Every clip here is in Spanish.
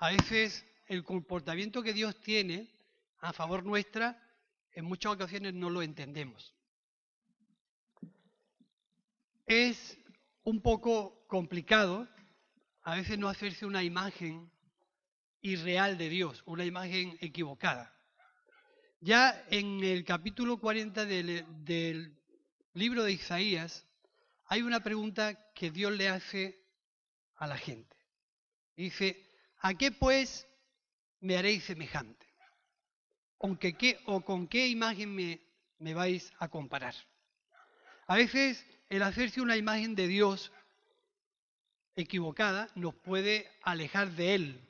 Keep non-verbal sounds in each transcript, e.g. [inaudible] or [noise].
A veces el comportamiento que Dios tiene a favor nuestra, en muchas ocasiones no lo entendemos. Es un poco complicado a veces no hacerse una imagen irreal de Dios, una imagen equivocada. Ya en el capítulo 40 del, del libro de Isaías hay una pregunta que Dios le hace a la gente. Dice, ¿a qué pues me haréis semejante? Aunque qué, ¿O con qué imagen me, me vais a comparar? A veces el hacerse una imagen de Dios equivocada nos puede alejar de Él.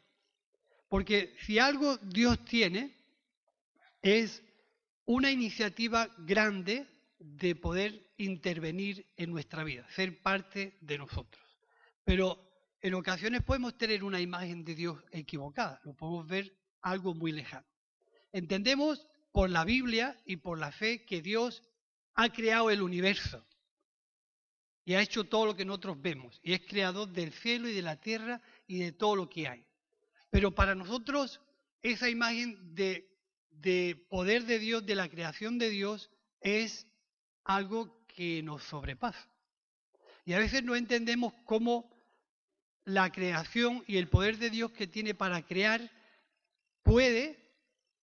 Porque si algo Dios tiene es una iniciativa grande de poder intervenir en nuestra vida, ser parte de nosotros. Pero en ocasiones podemos tener una imagen de Dios equivocada, lo podemos ver algo muy lejano. Entendemos por la Biblia y por la fe que Dios ha creado el universo y ha hecho todo lo que nosotros vemos y es creador del cielo y de la tierra y de todo lo que hay. Pero para nosotros esa imagen de, de poder de Dios, de la creación de Dios, es algo que nos sobrepasa. Y a veces no entendemos cómo la creación y el poder de Dios que tiene para crear puede,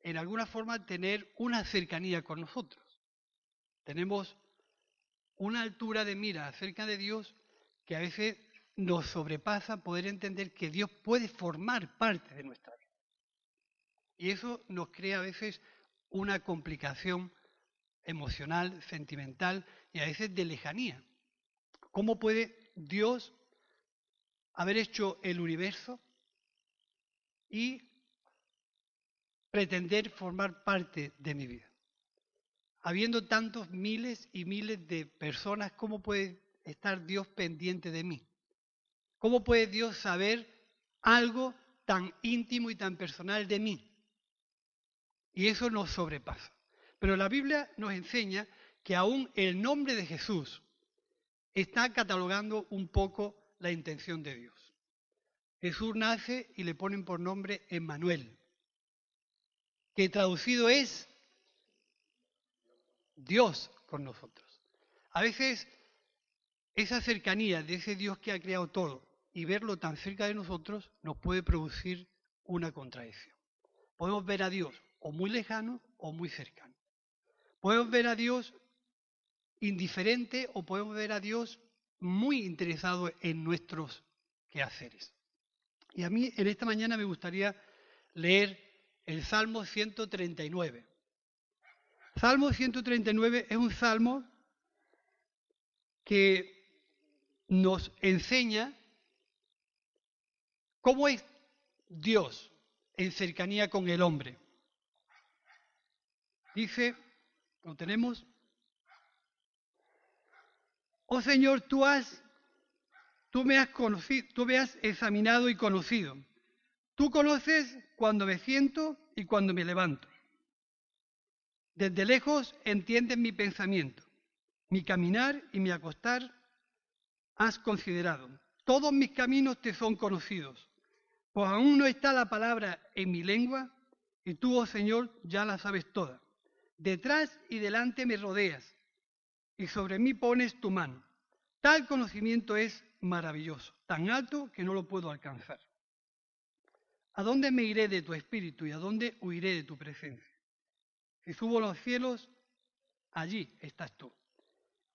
en alguna forma, tener una cercanía con nosotros. Tenemos una altura de mira acerca de Dios que a veces nos sobrepasa poder entender que Dios puede formar parte de nuestra vida. Y eso nos crea a veces una complicación emocional, sentimental y a veces de lejanía. ¿Cómo puede Dios haber hecho el universo y pretender formar parte de mi vida? Habiendo tantos miles y miles de personas, ¿cómo puede estar Dios pendiente de mí? ¿Cómo puede Dios saber algo tan íntimo y tan personal de mí? Y eso nos sobrepasa. Pero la Biblia nos enseña que aún el nombre de Jesús está catalogando un poco la intención de Dios. Jesús nace y le ponen por nombre Emmanuel, que traducido es Dios con nosotros. A veces esa cercanía de ese Dios que ha creado todo y verlo tan cerca de nosotros nos puede producir una contradicción. Podemos ver a Dios o muy lejano o muy cercano. Podemos ver a Dios indiferente o podemos ver a Dios muy interesado en nuestros quehaceres. Y a mí en esta mañana me gustaría leer el Salmo 139. Salmo 139 es un salmo que nos enseña cómo es Dios en cercanía con el hombre. Dice, lo tenemos, oh Señor, tú has, tú me has conocido, tú me has examinado y conocido. Tú conoces cuando me siento y cuando me levanto. Desde lejos entiendes mi pensamiento, mi caminar y mi acostar has considerado. Todos mis caminos te son conocidos, pues aún no está la palabra en mi lengua y tú, oh Señor, ya la sabes toda. Detrás y delante me rodeas y sobre mí pones tu mano. Tal conocimiento es maravilloso, tan alto que no lo puedo alcanzar. ¿A dónde me iré de tu espíritu y a dónde huiré de tu presencia? Si subo a los cielos, allí estás tú.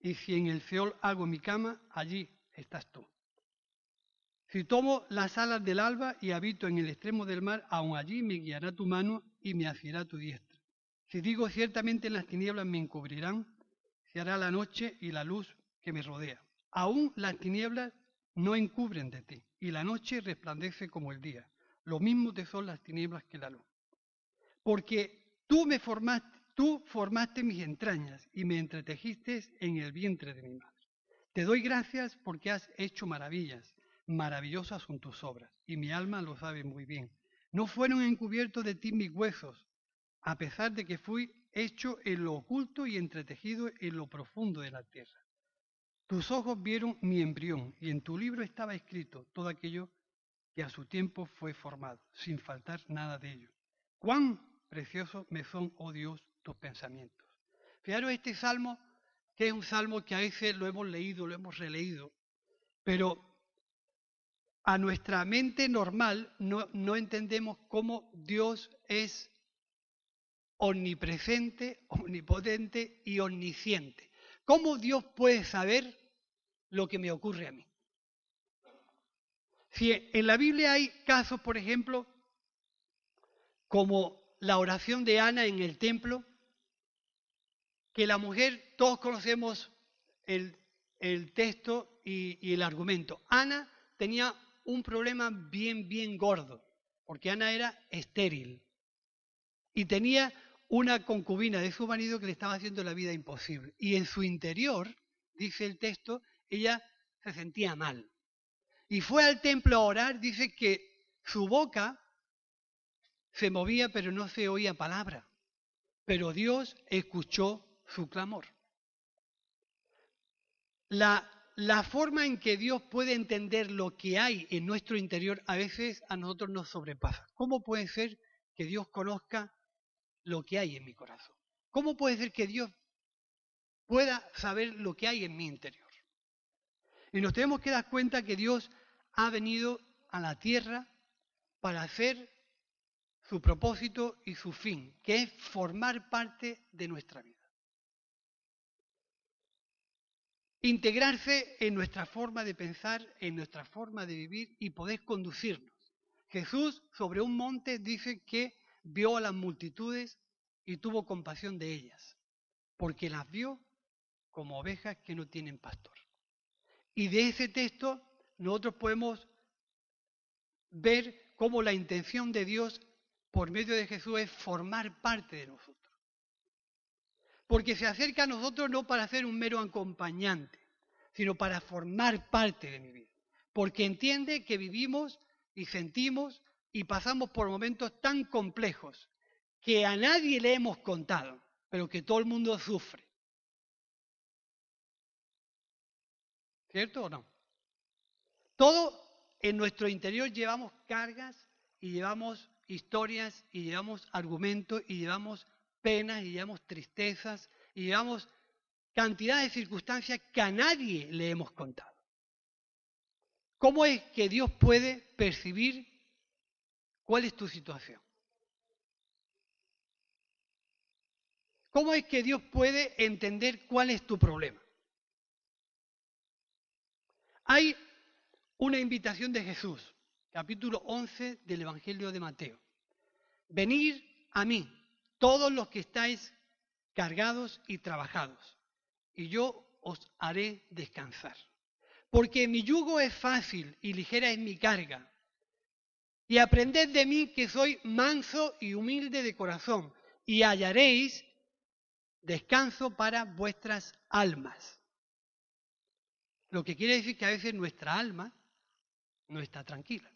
Y si en el Seol hago mi cama, allí estás tú. Si tomo las alas del alba y habito en el extremo del mar, aun allí me guiará tu mano y me asirá tu diestra. Si digo ciertamente en las tinieblas me encubrirán, se hará la noche y la luz que me rodea. Aún las tinieblas no encubren de ti, y la noche resplandece como el día. lo mismo te son las tinieblas que la luz. Porque tú me formaste, tú formaste mis entrañas y me entretejiste en el vientre de mi madre. Te doy gracias porque has hecho maravillas, maravillosas son tus obras, y mi alma lo sabe muy bien. No fueron encubiertos de ti mis huesos, a pesar de que fui hecho en lo oculto y entretejido en lo profundo de la tierra. Tus ojos vieron mi embrión, y en tu libro estaba escrito todo aquello que a su tiempo fue formado, sin faltar nada de ello. Cuán preciosos me son, oh Dios, tus pensamientos. Fijaros este salmo, que es un salmo que a veces lo hemos leído, lo hemos releído, pero a nuestra mente normal no, no entendemos cómo Dios es omnipresente, omnipotente y omnisciente. ¿Cómo Dios puede saber lo que me ocurre a mí? Si en la Biblia hay casos, por ejemplo, como la oración de Ana en el templo, que la mujer, todos conocemos el, texto y, y el argumento. Ana tenía un problema bien, bien gordo, porque Ana era estéril y tenía una concubina de su marido que le estaba haciendo la vida imposible. Y en su interior, dice el texto, ella se sentía mal. Y fue al templo a orar, dice que su boca se movía pero no se oía palabra. Pero Dios escuchó su clamor. La, la forma en que Dios puede entender lo que hay en nuestro interior a veces a nosotros nos sobrepasa. ¿Cómo puede ser que Dios conozca lo que hay en mi corazón? ¿Cómo puede ser que Dios pueda saber lo que hay en mi interior? Y nos tenemos que dar cuenta que Dios ha venido a la tierra para hacer su propósito y su fin, que es formar parte de nuestra vida. Integrarse en nuestra forma de pensar, en nuestra forma de vivir y poder conducirnos. Jesús sobre un monte dice que vio a las multitudes y tuvo compasión de ellas, porque las vio como ovejas que no tienen pastor. Y de ese texto nosotros podemos ver cómo la intención de Dios por medio de Jesús es formar parte de nosotros. Porque se acerca a nosotros no para ser un mero acompañante, sino para formar parte de mi vida. Porque entiende que vivimos y sentimos y pasamos por momentos tan complejos que a nadie le hemos contado, pero que todo el mundo sufre. ¿Cierto o no? Todo en nuestro interior llevamos cargas y llevamos historias y llevamos argumentos y llevamos penas y llevamos tristezas y llevamos cantidad de circunstancias que a nadie le hemos contado. ¿Cómo es que Dios puede percibir cuál es tu situación? ¿Cómo es que Dios puede entender cuál es tu problema? Hay una invitación de Jesús, capítulo 11 del Evangelio de Mateo. Venid a mí, todos los que estáis cargados y trabajados, y yo os haré descansar. Porque mi yugo es fácil y ligera es mi carga. Y aprended de mí que soy manso y humilde de corazón, y hallaréis descanso para vuestras almas. Lo que quiere decir que a veces nuestra alma no está tranquila,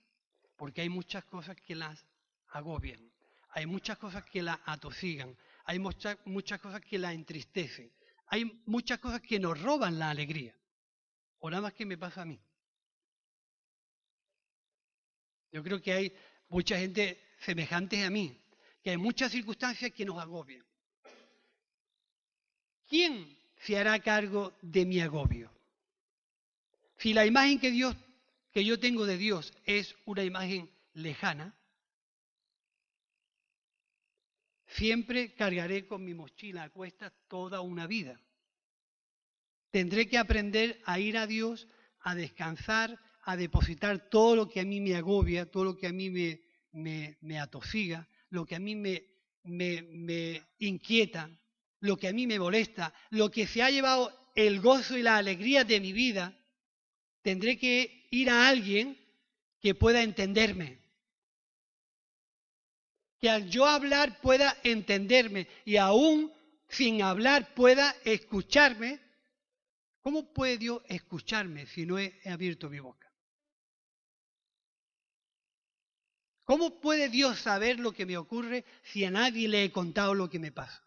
porque hay muchas cosas que las agobian, hay muchas cosas que la atosigan, hay muchas, cosas que la entristecen, hay muchas cosas que nos roban la alegría. O nada más que me pasa a mí. Yo creo que hay mucha gente semejante a mí, que hay muchas circunstancias que nos agobian. ¿Quién se hará cargo de mi agobio? Si la imagen que Dios que yo tengo de Dios es una imagen lejana, siempre cargaré con mi mochila a cuestas toda una vida. Tendré que aprender a ir a Dios, a descansar, a depositar todo lo que a mí me agobia, todo lo que a mí me, me, atosiga, lo que a mí me, me inquieta, lo que a mí me molesta, lo que se ha llevado el gozo y la alegría de mi vida, tendré que ir a alguien que pueda entenderme, que al yo hablar pueda entenderme y aún sin hablar pueda escucharme, ¿cómo puede Dios escucharme si no he abierto mi boca? ¿Cómo puede Dios saber lo que me ocurre si a nadie le he contado lo que me pasa?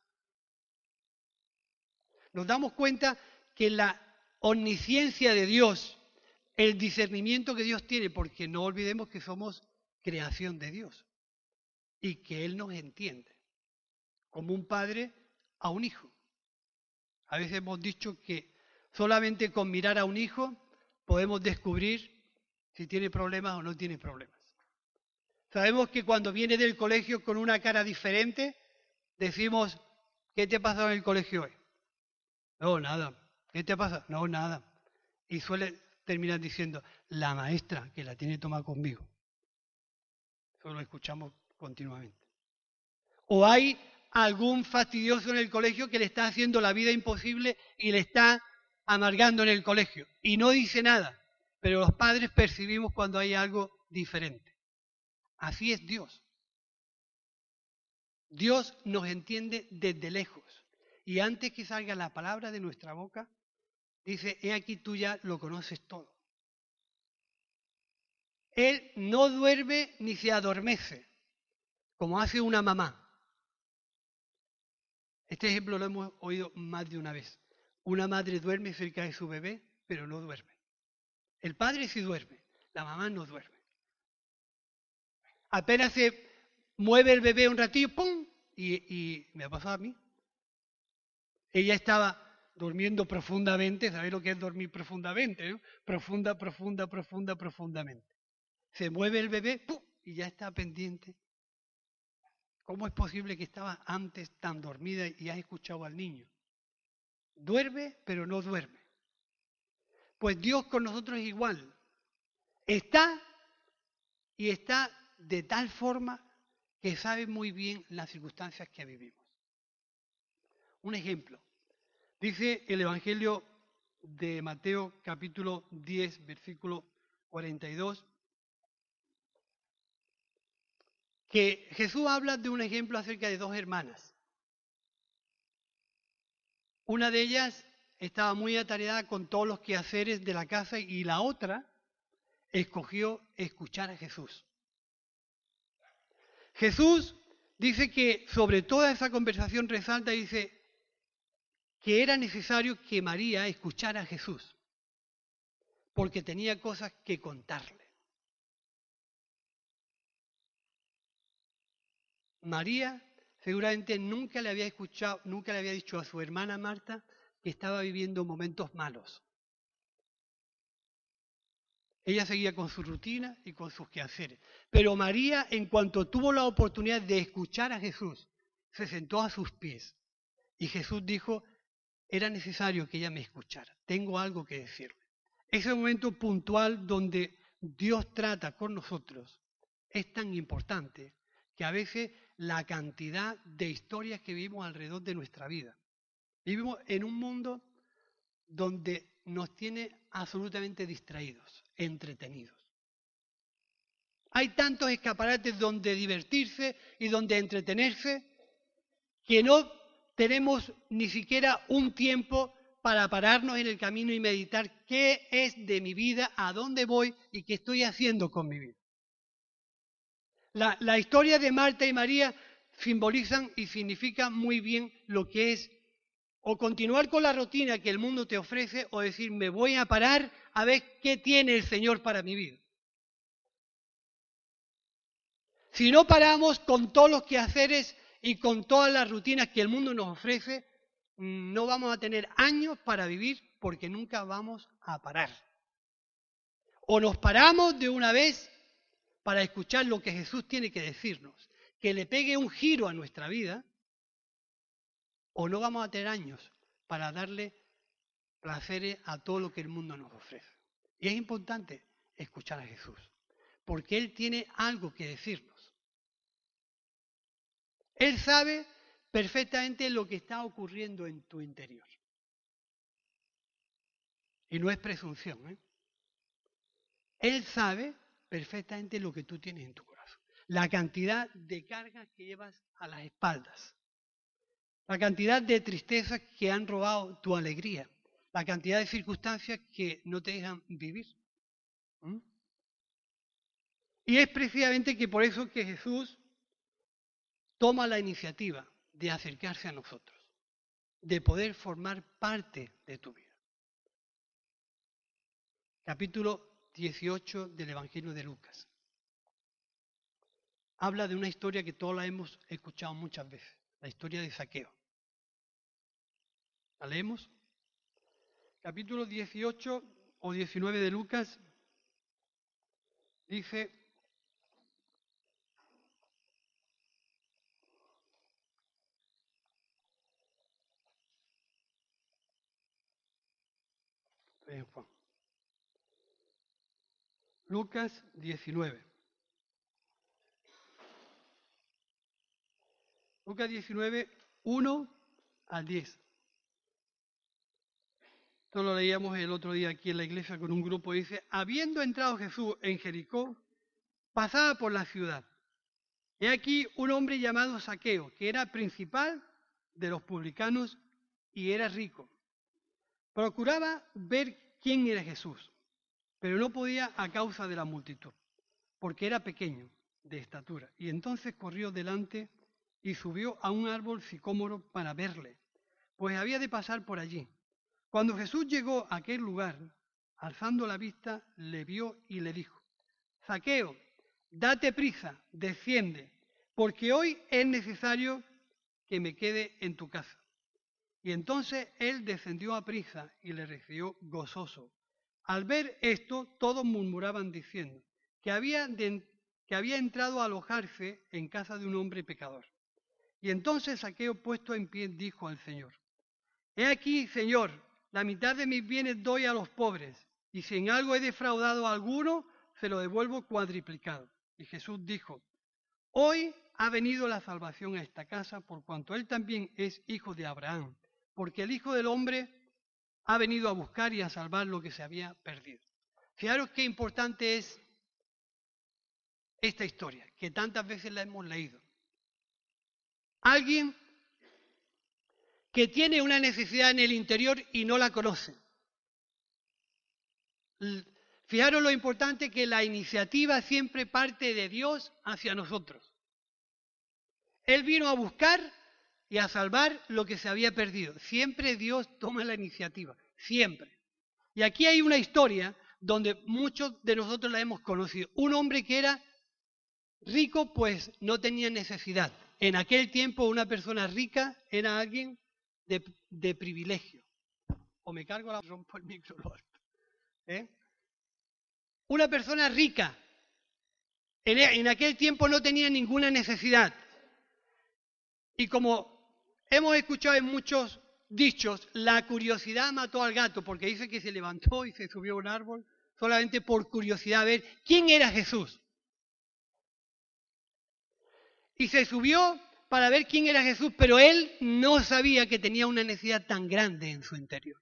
Nos damos cuenta que la omnisciencia de Dios, el discernimiento que Dios tiene, porque no olvidemos que somos creación de Dios y que Él nos entiende, como un padre a un hijo. A veces hemos dicho que solamente con mirar a un hijo podemos descubrir si tiene problemas o no tiene problemas. Sabemos que cuando viene del colegio con una cara diferente, decimos, ¿qué te pasado en el colegio hoy? No, nada. ¿Qué te pasa? No, nada. Y suele terminar diciendo, la maestra que la tiene tomada conmigo. Eso lo escuchamos continuamente. O hay algún fastidioso en el colegio que le está haciendo la vida imposible y le está amargando en el colegio. Y no dice nada, pero los padres percibimos cuando hay algo diferente. Así es Dios. Dios nos entiende desde lejos. Y antes que salga la palabra de nuestra boca, dice, he aquí tú ya lo conoces todo. Él no duerme ni se adormece, como hace una mamá. Este ejemplo lo hemos oído más de una vez. Una madre duerme cerca de su bebé, pero no duerme. El padre sí duerme, la mamá no duerme. Apenas se mueve el bebé un ratillo, ¡pum! Y, me ha pasado a mí. Ella estaba durmiendo profundamente, ¿sabéis lo que es dormir profundamente? Profunda, profunda, profunda, profundamente. Se mueve el bebé, ¡pum! Y ya está pendiente. ¿Cómo es posible que estaba antes tan dormida y has escuchado al niño? Duerme, pero no duerme. Pues Dios con nosotros es igual. Está y está de tal forma que sabe muy bien las circunstancias que vivimos. Un ejemplo. Dice el Evangelio de Mateo capítulo 10, versículo 42, que Jesús habla de un ejemplo acerca de dos hermanas. Una de ellas estaba muy atareada con todos los quehaceres de la casa y la otra escogió escuchar a Jesús. Jesús dice que sobre toda esa conversación resalta y dice que era necesario que María escuchara a Jesús, porque tenía cosas que contarle. María seguramente nunca le había escuchado, nunca le había dicho a su hermana Marta que estaba viviendo momentos malos. Ella seguía con su rutina y con sus quehaceres. Pero María, en cuanto tuvo la oportunidad de escuchar a Jesús, se sentó a sus pies. Y Jesús dijo, era necesario que ella me escuchara. Tengo algo que decirle. Ese momento puntual donde Dios trata con nosotros es tan importante que a veces la cantidad de historias que vivimos alrededor de nuestra vida. Vivimos en un mundo donde nos tiene absolutamente distraídos, entretenidos. Hay tantos escaparates donde divertirse y donde entretenerse que no tenemos ni siquiera un tiempo para pararnos en el camino y meditar qué es de mi vida, a dónde voy y qué estoy haciendo con mi vida. La, historia de Marta y María simbolizan y significan muy bien lo que es o continuar con la rutina que el mundo te ofrece o decir, me voy a parar a ver qué tiene el Señor para mi vida. Si no paramos con todos los quehaceres y con todas las rutinas que el mundo nos ofrece, no vamos a tener años para vivir porque nunca vamos a parar. O nos paramos de una vez para escuchar lo que Jesús tiene que decirnos, que le pegue un giro a nuestra vida, o no vamos a tener años para darle placeres a todo lo que el mundo nos ofrece. Y es importante escuchar a Jesús, porque Él tiene algo que decirnos. Él sabe perfectamente lo que está ocurriendo en tu interior. Y no es presunción. ¿eh? Él sabe perfectamente lo que tú tienes en tu corazón. la cantidad de cargas que llevas a las espaldas, la cantidad de tristezas que han robado tu alegría, la cantidad de circunstancias que no te dejan vivir. ¿Mm? Y es precisamente que por eso que Jesús toma la iniciativa de acercarse a nosotros, de poder formar parte de tu vida. Capítulo 18 del Evangelio de Lucas. Habla de una historia que todos la hemos escuchado muchas veces, la historia de Saqueo. ¿La leemos? Capítulo 18 o 19 de Lucas dice, Lucas 19. Lucas 19, 1 al 10. Esto lo leíamos el otro día aquí en la iglesia con un grupo. Dice, habiendo entrado Jesús en Jericó, pasaba por la ciudad. He aquí un hombre llamado Saqueo, que era principal de los publicanos y era rico. Procuraba ver quién era Jesús, pero no podía a causa de la multitud, porque era pequeño de estatura. Y entonces corrió delante y subió a un árbol sicómoro para verle, pues había de pasar por allí. Cuando Jesús llegó a aquel lugar, alzando la vista, le vio y le dijo, Zaqueo, date prisa, desciende, porque hoy es necesario que me quede en tu casa. Y entonces él descendió a prisa y le recibió gozoso. Al ver esto, todos murmuraban diciendo que había, que había entrado a alojarse en casa de un hombre pecador. Y entonces Saqueo puesto en pie dijo al Señor, He aquí, Señor, la mitad de mis bienes doy a los pobres, y si en algo he defraudado a alguno, se lo devuelvo cuadriplicado. Y Jesús dijo, Hoy ha venido la salvación a esta casa, por cuanto él también es hijo de Abraham, porque el Hijo del Hombre ha venido a buscar y a salvar lo que se había perdido. Fijaros qué importante es esta historia, que tantas veces la hemos leído. Alguien que tiene una necesidad en el interior y no la conoce. Fijaros lo importante que la iniciativa siempre parte de Dios hacia nosotros. Él vino a buscar y a salvar lo que se había perdido. Siempre Dios toma la iniciativa, siempre. Y aquí hay una historia donde muchos de nosotros la hemos conocido. Un hombre que era rico, pues no tenía necesidad. En aquel tiempo una persona rica era alguien de, privilegio. O me cargo la rompo el micro. [laughs] ¿eh? Una persona rica en, en aquel tiempo no tenía ninguna necesidad. Y como hemos escuchado en muchos dichos, la curiosidad mató al gato, porque dice que se levantó y se subió a un árbol solamente por curiosidad a ver quién era Jesús. Y se subió para ver quién era Jesús, pero él no sabía que tenía una necesidad tan grande en su interior,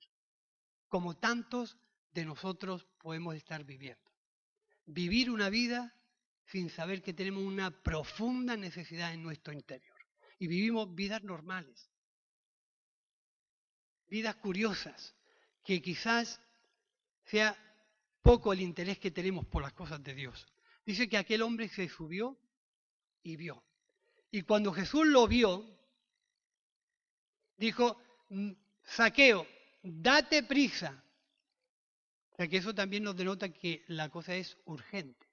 como tantos de nosotros podemos estar viviendo. Vivir una vida sin saber que tenemos una profunda necesidad en nuestro interior. Y vivimos vidas normales, vidas curiosas, que quizás sea poco el interés que tenemos por las cosas de Dios. Dice que aquel hombre se subió y vio. Y cuando Jesús lo vio, dijo, mm, saqueo, date prisa. O que eso también nos denota que la cosa es urgente.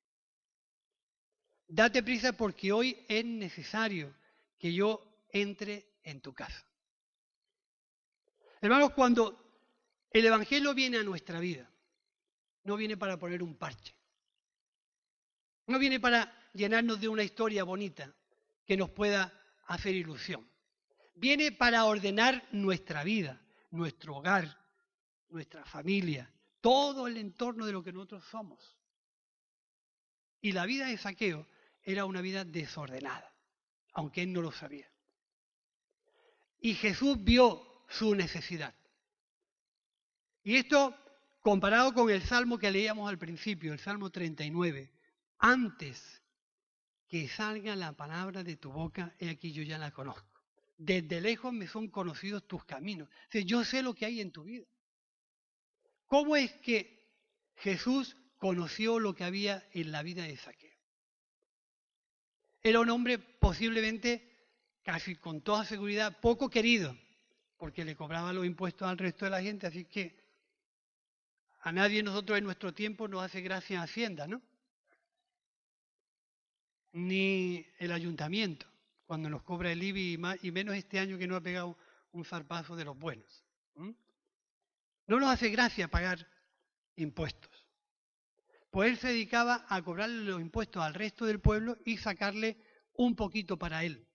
Date prisa porque hoy es necesario que yo entre en tu casa. Hermanos, cuando el Evangelio viene a nuestra vida, no viene para poner un parche. No viene para llenarnos de una historia bonita que nos pueda hacer ilusión. Viene para ordenar nuestra vida, nuestro hogar, nuestra familia, todo el entorno de lo que nosotros somos. Y la vida de Saqueo era una vida desordenada, aunque él no lo sabía. Y Jesús vio su necesidad. Y esto comparado con el salmo que leíamos al principio, el salmo 39, antes que salga la palabra de tu boca, he aquí yo ya la conozco. Desde lejos me son conocidos tus caminos. yo sé lo que hay en tu vida. ¿Cómo es que Jesús conoció lo que había en la vida de Saqueo? Era un hombre posiblemente, casi con toda seguridad, poco querido, porque le cobraba los impuestos al resto de la gente, así que a nadie nosotros en nuestro tiempo nos hace gracia Hacienda, ¿no? Ni el ayuntamiento, cuando nos cobra el IBI y, menos este año que no ha pegado un zarpazo de los buenos. No nos hace gracia pagar impuestos. Pues él se dedicaba a cobrarle los impuestos al resto del pueblo y sacarle un poquito para él.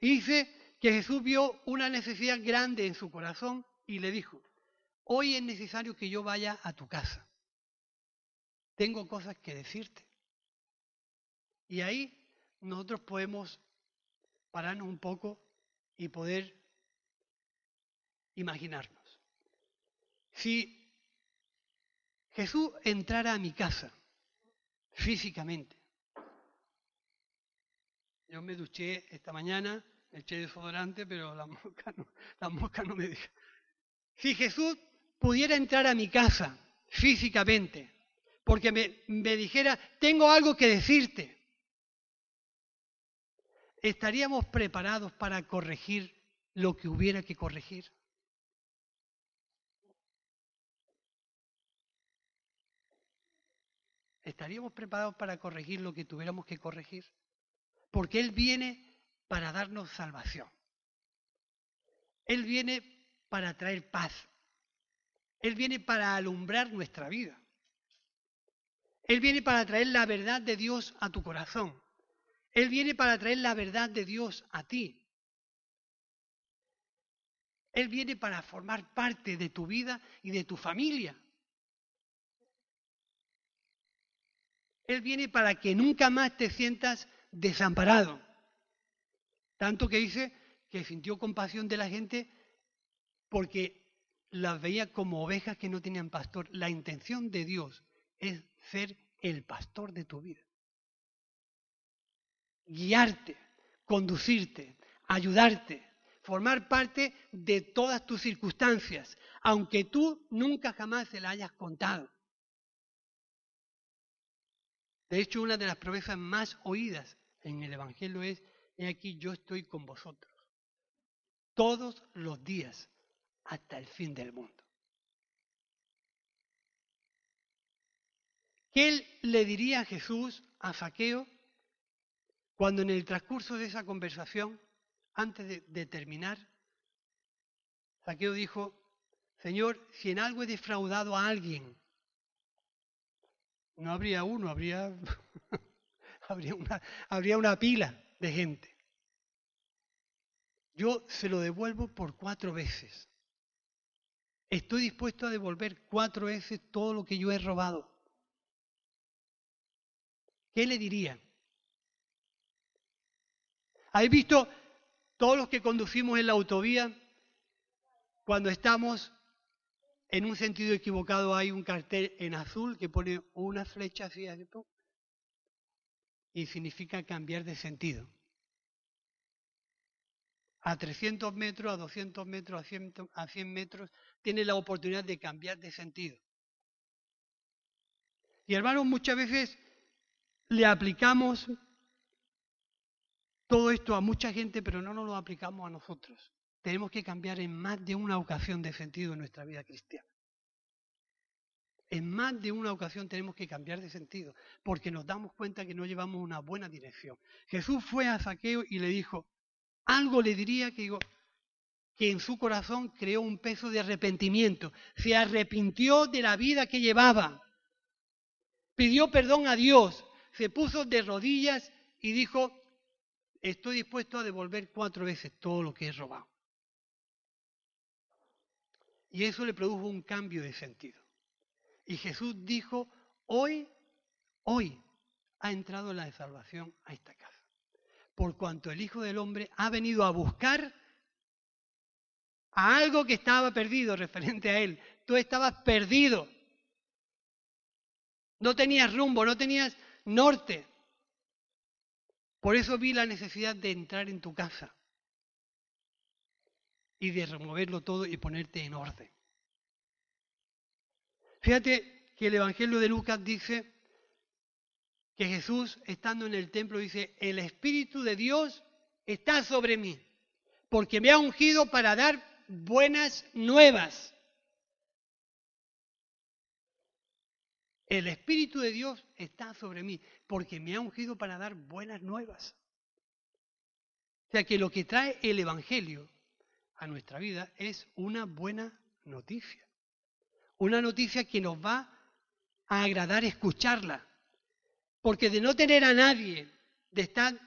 Y dice que Jesús vio una necesidad grande en su corazón y le dijo, hoy es necesario que yo vaya a tu casa. Tengo cosas que decirte. Y ahí nosotros podemos pararnos un poco y poder imaginarnos. Si Jesús entrara a mi casa físicamente, yo me duché esta mañana, me eché desodorante, pero la [laughs] mosca no, la mosca no me deja. Si Jesús pudiera entrar a mi casa físicamente, porque me, me dijera, tengo algo que decirte, ¿estaríamos preparados para corregir lo que hubiera que corregir? ¿Estaríamos preparados para corregir lo que tuviéramos que corregir? Porque Él viene para darnos salvación. Él viene para traer paz. Él viene para alumbrar nuestra vida. Él viene para traer la verdad de Dios a tu corazón. Él viene para traer la verdad de Dios a ti. Él viene para formar parte de tu vida y de tu familia. Él viene para que nunca más te sientas desamparado. Tanto que dice que sintió compasión de la gente porque las veía como ovejas que no tenían pastor. La intención de Dios es ser el pastor de tu vida. Guiarte, conducirte, ayudarte, formar parte de todas tus circunstancias, aunque tú nunca jamás se la hayas contado. De hecho, una de las promesas más oídas en el Evangelio es, he aquí yo estoy con vosotros todos los días hasta el fin del mundo. ¿Qué le diría Jesús a Saqueo cuando en el transcurso de esa conversación, antes de, terminar, Saqueo dijo, Señor, si en algo he defraudado a alguien, no habría uno, habría, [laughs] habría, una, habría una pila de gente. Yo se lo devuelvo por cuatro veces. Estoy dispuesto a devolver cuatro veces todo lo que yo he robado. ¿Qué le diría? ¿Habéis visto todos los que conducimos en la autovía cuando estamos en un sentido equivocado hay un cartel en azul que pone una flecha así, y significa cambiar de sentido. A 300 metros, a 200 metros, a 100, a 100 metros, tiene la oportunidad de cambiar de sentido. Y hermanos, muchas veces le aplicamos todo esto a mucha gente, pero no nos lo aplicamos a nosotros tenemos que cambiar en más de una ocasión de sentido en nuestra vida cristiana. En más de una ocasión tenemos que cambiar de sentido, porque nos damos cuenta que no llevamos una buena dirección. Jesús fue a Saqueo y le dijo, algo le diría que, digo, que en su corazón creó un peso de arrepentimiento, se arrepintió de la vida que llevaba, pidió perdón a Dios, se puso de rodillas y dijo, estoy dispuesto a devolver cuatro veces todo lo que he robado. Y eso le produjo un cambio de sentido. Y Jesús dijo, hoy, hoy ha entrado la salvación a esta casa. Por cuanto el Hijo del Hombre ha venido a buscar a algo que estaba perdido referente a Él. Tú estabas perdido. No tenías rumbo, no tenías norte. Por eso vi la necesidad de entrar en tu casa y de removerlo todo y ponerte en orden. Fíjate que el Evangelio de Lucas dice que Jesús, estando en el templo, dice, el Espíritu de Dios está sobre mí, porque me ha ungido para dar buenas nuevas. El Espíritu de Dios está sobre mí, porque me ha ungido para dar buenas nuevas. O sea que lo que trae el Evangelio a nuestra vida es una buena noticia. Una noticia que nos va a agradar escucharla. Porque de no tener a nadie, de estar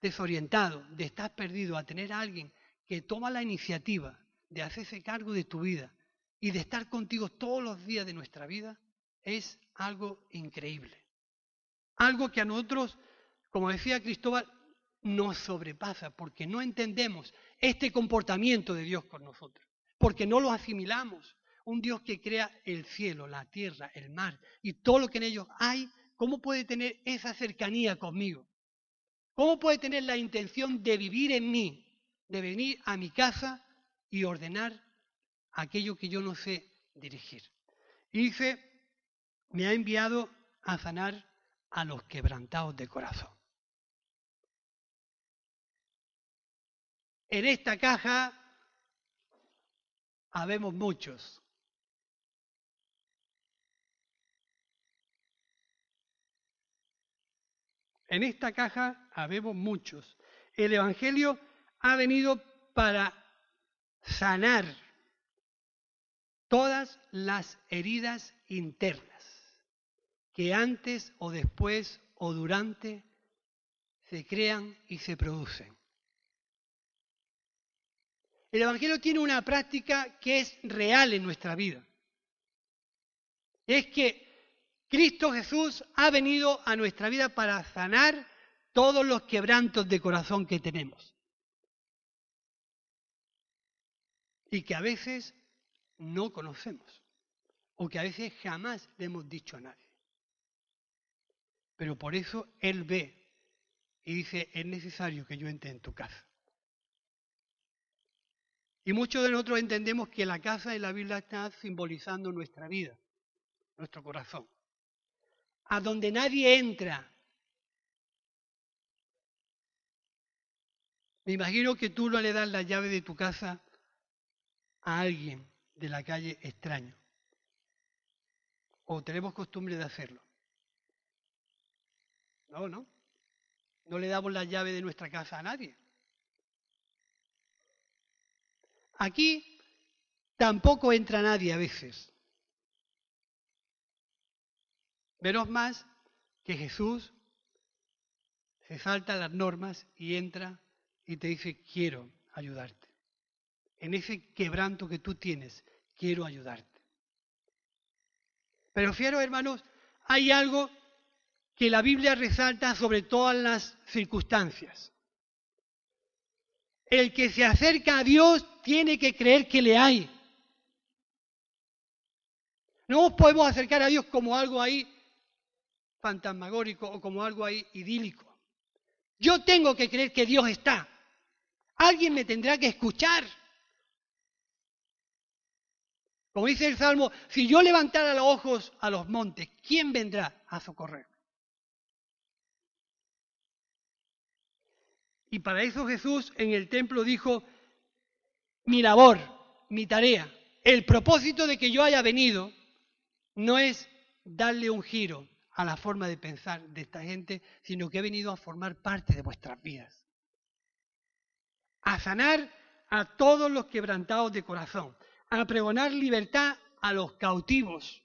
desorientado, de estar perdido, a tener a alguien que toma la iniciativa de hacerse cargo de tu vida y de estar contigo todos los días de nuestra vida, es algo increíble. Algo que a nosotros, como decía Cristóbal, nos sobrepasa porque no entendemos este comportamiento de Dios con nosotros, porque no lo asimilamos. Un Dios que crea el cielo, la tierra, el mar y todo lo que en ellos hay, ¿cómo puede tener esa cercanía conmigo? ¿Cómo puede tener la intención de vivir en mí, de venir a mi casa y ordenar aquello que yo no sé dirigir? Y dice, me ha enviado a sanar a los quebrantados de corazón. En esta caja habemos muchos. En esta caja habemos muchos. El Evangelio ha venido para sanar todas las heridas internas que antes o después o durante se crean y se producen. El Evangelio tiene una práctica que es real en nuestra vida. Es que Cristo Jesús ha venido a nuestra vida para sanar todos los quebrantos de corazón que tenemos. Y que a veces no conocemos. O que a veces jamás le hemos dicho a nadie. Pero por eso Él ve y dice, es necesario que yo entre en tu casa. Y muchos de nosotros entendemos que la casa de la Biblia está simbolizando nuestra vida, nuestro corazón. A donde nadie entra. Me imagino que tú no le das la llave de tu casa a alguien de la calle extraño. O tenemos costumbre de hacerlo. No, no. No le damos la llave de nuestra casa a nadie. Aquí tampoco entra nadie a veces. Menos más que Jesús se salta las normas y entra y te dice, quiero ayudarte. En ese quebranto que tú tienes, quiero ayudarte. Pero fiero, hermanos, hay algo que la Biblia resalta sobre todas las circunstancias. El que se acerca a Dios tiene que creer que le hay. No nos podemos acercar a Dios como algo ahí fantasmagórico o como algo ahí idílico. Yo tengo que creer que Dios está. Alguien me tendrá que escuchar. Como dice el Salmo, si yo levantara los ojos a los montes, ¿quién vendrá a socorrer? Y para eso Jesús en el templo dijo, mi labor, mi tarea, el propósito de que yo haya venido no es darle un giro a la forma de pensar de esta gente, sino que he venido a formar parte de vuestras vidas. A sanar a todos los quebrantados de corazón, a pregonar libertad a los cautivos.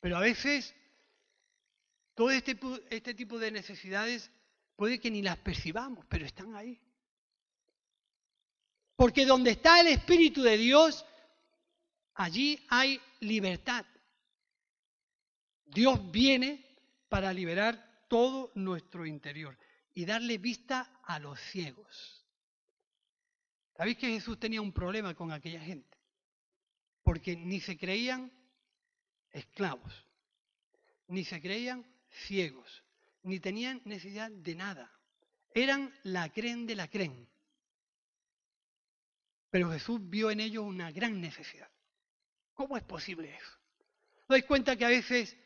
Pero a veces todo este, este, tipo de necesidades puede que ni las percibamos, pero están ahí. Porque donde está el Espíritu de Dios, allí hay libertad. Dios viene para liberar todo nuestro interior y darle vista a los ciegos. ¿Sabéis que Jesús tenía un problema con aquella gente? Porque ni se creían esclavos, ni se creían ciegos, ni tenían necesidad de nada. Eran la cren de la cren. Pero Jesús vio en ellos una gran necesidad. ¿Cómo es posible eso? ¿No dais cuenta que a veces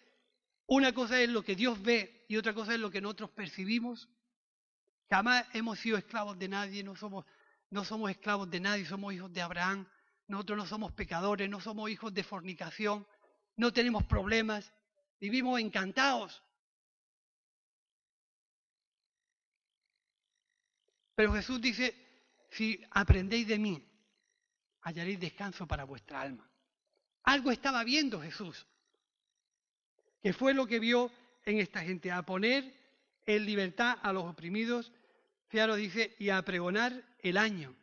una cosa es lo que Dios ve y otra cosa es lo que nosotros percibimos? Jamás hemos sido esclavos de nadie, no somos, no somos esclavos de nadie, somos hijos de Abraham, nosotros no somos pecadores, no somos hijos de fornicación, no tenemos problemas, vivimos encantados. Pero Jesús dice, si aprendéis de mí, hallaréis descanso para vuestra alma. Algo estaba viendo Jesús, que fue lo que vio en esta gente, a poner en libertad a los oprimidos, Fiaro dice, y a pregonar el año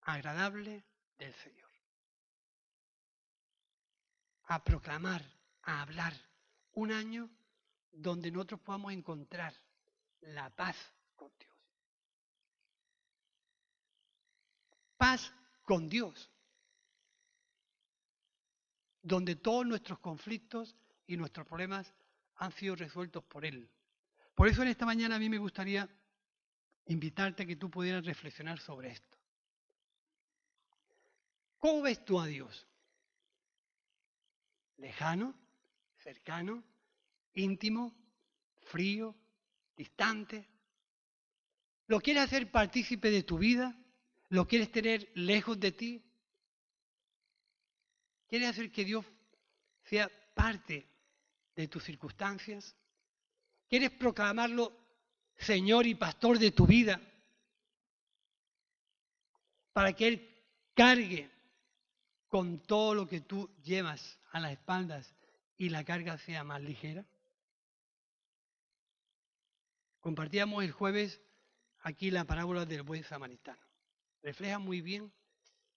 agradable del Señor. A proclamar, a hablar un año donde nosotros podamos encontrar la paz con Dios. Paz con Dios. Donde todos nuestros conflictos y nuestros problemas han sido resueltos por Él. Por eso en esta mañana a mí me gustaría invitarte a que tú pudieras reflexionar sobre esto. ¿Cómo ves tú a Dios? ¿Lejano? ¿Cercano? ¿Íntimo? ¿Frío? ¿Distante? ¿Lo quieres hacer partícipe de tu vida? ¿Lo quieres tener lejos de ti? ¿Quieres hacer que Dios sea parte de tus circunstancias? ¿Quieres proclamarlo Señor y Pastor de tu vida? Para que Él cargue con todo lo que tú llevas a las espaldas y la carga sea más ligera. Compartíamos el jueves aquí la parábola del buen samaritano. Refleja muy bien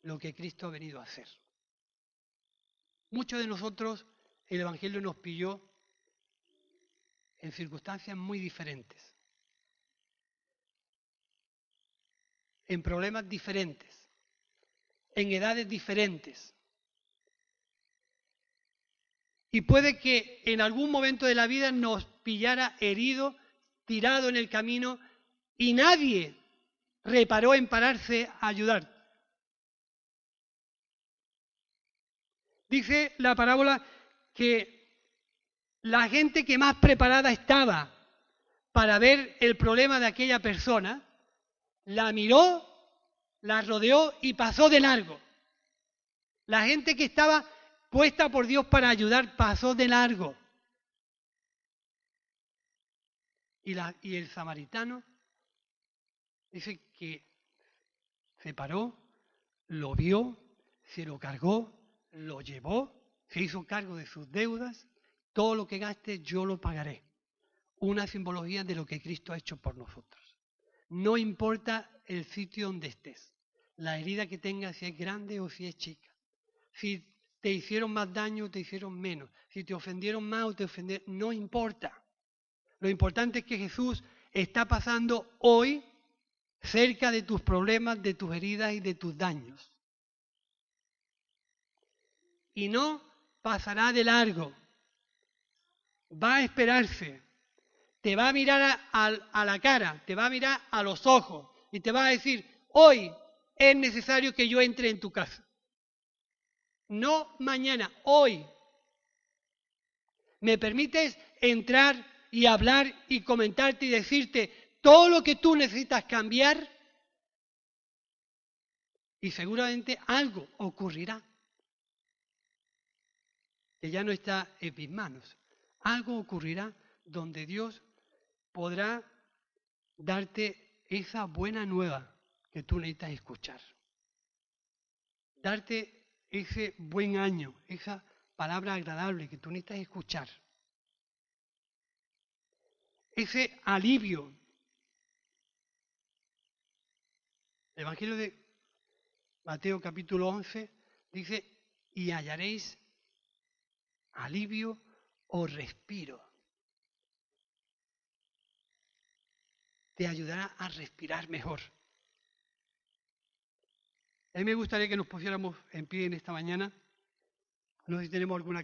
lo que Cristo ha venido a hacer. Muchos de nosotros el Evangelio nos pilló en circunstancias muy diferentes, en problemas diferentes, en edades diferentes. Y puede que en algún momento de la vida nos pillara herido, tirado en el camino, y nadie reparó en pararse a ayudar. Dice la parábola que la gente que más preparada estaba para ver el problema de aquella persona, la miró, la rodeó y pasó de largo. La gente que estaba puesta por Dios para ayudar pasó de largo. Y, y el samaritano dice que se paró, lo vio, se lo cargó, lo llevó, se hizo cargo de sus deudas, todo lo que gaste yo lo pagaré. Una simbología de lo que Cristo ha hecho por nosotros. No importa el sitio donde estés, la herida que tengas, si es grande o si es chica. Si te hicieron más daño o te hicieron menos. Si te ofendieron más o te ofendieron, no importa. Lo importante es que Jesús está pasando hoy cerca de tus problemas, de tus heridas y de tus daños. Y no pasará de largo. Va a esperarse. Te va a mirar a, la cara, te va a mirar a los ojos y te va a decir, hoy es necesario que yo entre en tu casa. No mañana, hoy. ¿Me permites entrar y hablar y comentarte y decirte, todo lo que tú necesitas cambiar y seguramente algo ocurrirá que ya no está en mis manos. Algo ocurrirá donde Dios podrá darte esa buena nueva que tú necesitas escuchar. Darte ese buen año, esa palabra agradable que tú necesitas escuchar. Ese alivio El Evangelio de Mateo capítulo 11 dice, y hallaréis alivio o respiro. Te ayudará a respirar mejor. A mí me gustaría que nos pusiéramos en pie en esta mañana. No sé si tenemos alguna